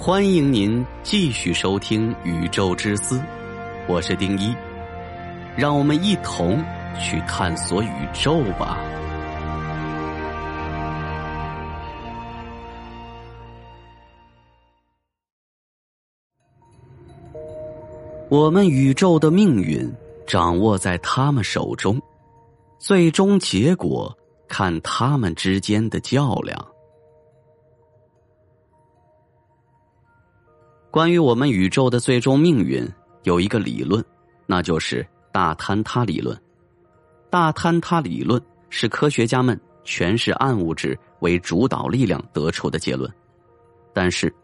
欢迎您继续收听《宇宙之思》，我是丁一，让我们一同去探索宇宙吧。我们宇宙的命运掌握在他们手中，最终结果看他们之间的较量。关于我们宇宙的最终命运，有一个理论，那就是大坍塌理论。大坍塌理论是科学家们诠释暗物质为主导力量得出的结论。但是，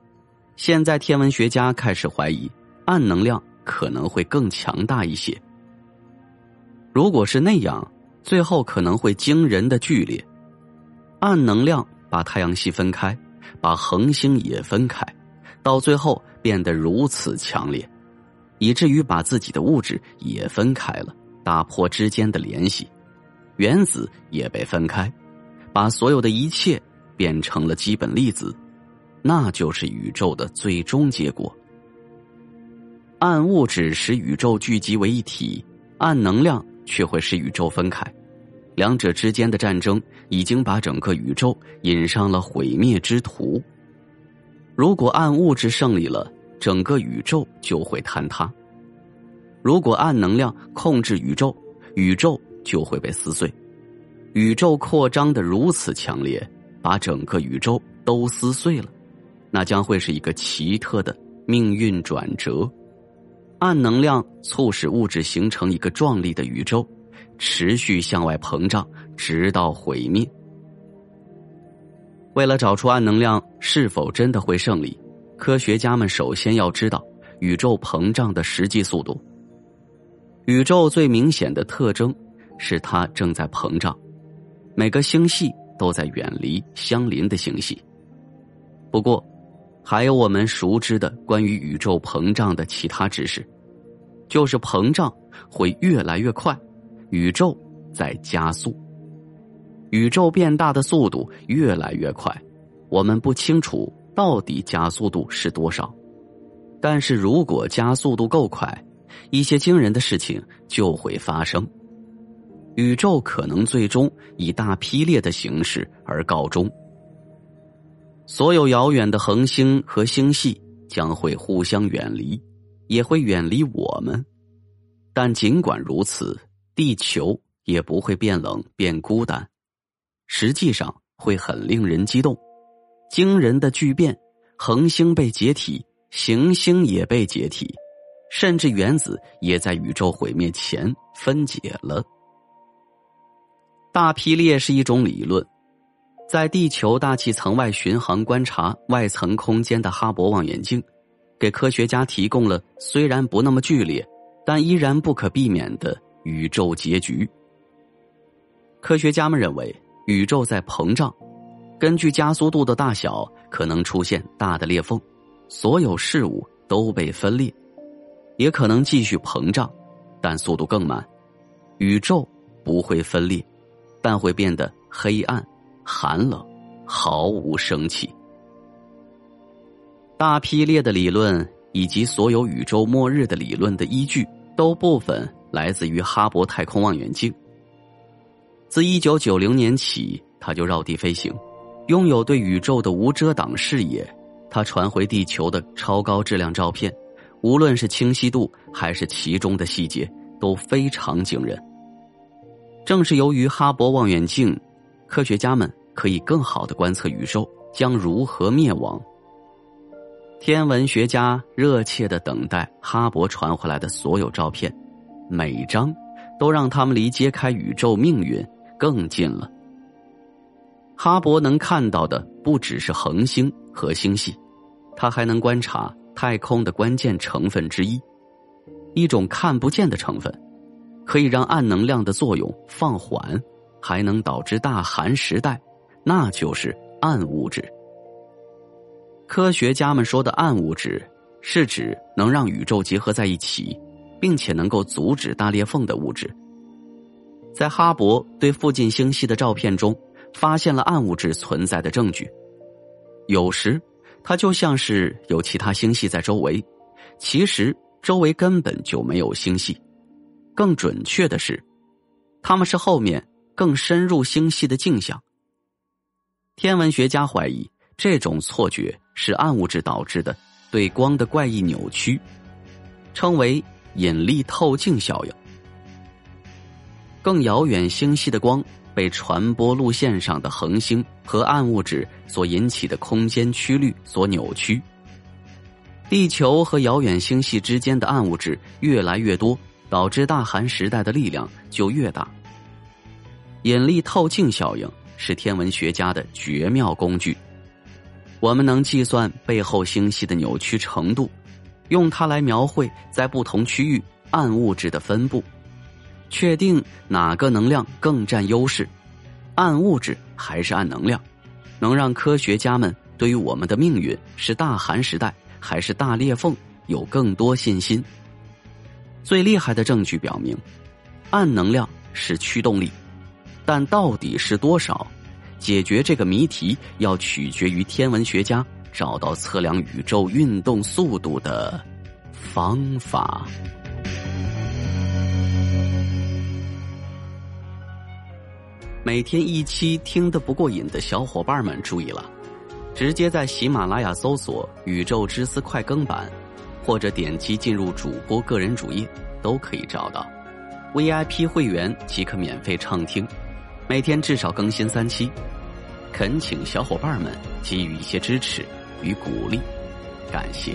现在天文学家开始怀疑，暗能量可能会更强大一些。如果是那样，最后可能会惊人的剧烈。暗能量把太阳系分开，把恒星也分开。到最后变得如此强烈，以至于把自己的物质也分开了，打破之间的联系，原子也被分开，把所有的一切变成了基本粒子，那就是宇宙的最终结果。暗物质使宇宙聚集为一体，暗能量却会使宇宙分开，两者之间的战争已经把整个宇宙引上了毁灭之途。如果暗物质胜利了，整个宇宙就会坍塌；如果暗能量控制宇宙，宇宙就会被撕碎。宇宙扩张的如此强烈，把整个宇宙都撕碎了，那将会是一个奇特的命运转折。暗能量促使物质形成一个壮丽的宇宙，持续向外膨胀，直到毁灭。为了找出暗能量是否真的会胜利，科学家们首先要知道宇宙膨胀的实际速度。宇宙最明显的特征是它正在膨胀，每个星系都在远离相邻的星系。不过，还有我们熟知的关于宇宙膨胀的其他知识，就是膨胀会越来越快，宇宙在加速。宇宙变大的速度越来越快，我们不清楚到底加速度是多少。但是如果加速度够快，一些惊人的事情就会发生。宇宙可能最终以大劈裂的形式而告终。所有遥远的恒星和星系将会互相远离，也会远离我们。但尽管如此，地球也不会变冷变孤单。实际上会很令人激动，惊人的巨变，恒星被解体，行星也被解体，甚至原子也在宇宙毁灭前分解了。大劈裂是一种理论，在地球大气层外巡航观察外层空间的哈勃望远镜，给科学家提供了虽然不那么剧烈，但依然不可避免的宇宙结局。科学家们认为。宇宙在膨胀，根据加速度的大小，可能出现大的裂缝，所有事物都被分裂；也可能继续膨胀，但速度更慢。宇宙不会分裂，但会变得黑暗、寒冷，毫无生气。大劈裂的理论以及所有宇宙末日的理论的依据，都部分来自于哈勃太空望远镜。自一九九零年起，它就绕地飞行，拥有对宇宙的无遮挡视野。他传回地球的超高质量照片，无论是清晰度还是其中的细节，都非常惊人。正是由于哈勃望远镜，科学家们可以更好的观测宇宙将如何灭亡。天文学家热切的等待哈勃传回来的所有照片，每张都让他们离揭开宇宙命运。更近了。哈勃能看到的不只是恒星和星系，他还能观察太空的关键成分之一，一种看不见的成分，可以让暗能量的作用放缓，还能导致大寒时代，那就是暗物质。科学家们说的暗物质，是指能让宇宙结合在一起，并且能够阻止大裂缝的物质。在哈勃对附近星系的照片中，发现了暗物质存在的证据。有时，它就像是有其他星系在周围，其实周围根本就没有星系。更准确的是，他们是后面更深入星系的镜像。天文学家怀疑这种错觉是暗物质导致的对光的怪异扭曲，称为引力透镜效应。更遥远星系的光被传播路线上的恒星和暗物质所引起的空间曲率所扭曲，地球和遥远星系之间的暗物质越来越多。导致大寒时代的力量就越大。引力透镜效应是天文学家的绝妙工具，我们能计算背后星系的扭曲程度，用它来描绘在不同区域暗物质的分布，确定哪个能量更占优势，暗物质还是暗能量，能让科学家们对于我们的命运是大寒时代还是大裂缝有更多信心。最厉害的证据表明，暗能量是驱动力，但到底是多少？解决这个谜题要取决于天文学家找到测量宇宙运动速度的方法。每天一期听得不过瘾的小伙伴们注意了，直接在喜马拉雅搜索《宇宙之思》快更版。或者点击进入主播个人主页，都可以找到 VIP 会员即可免费畅听，每天至少更新三期。恳请小伙伴们给予一些支持与鼓励，感谢。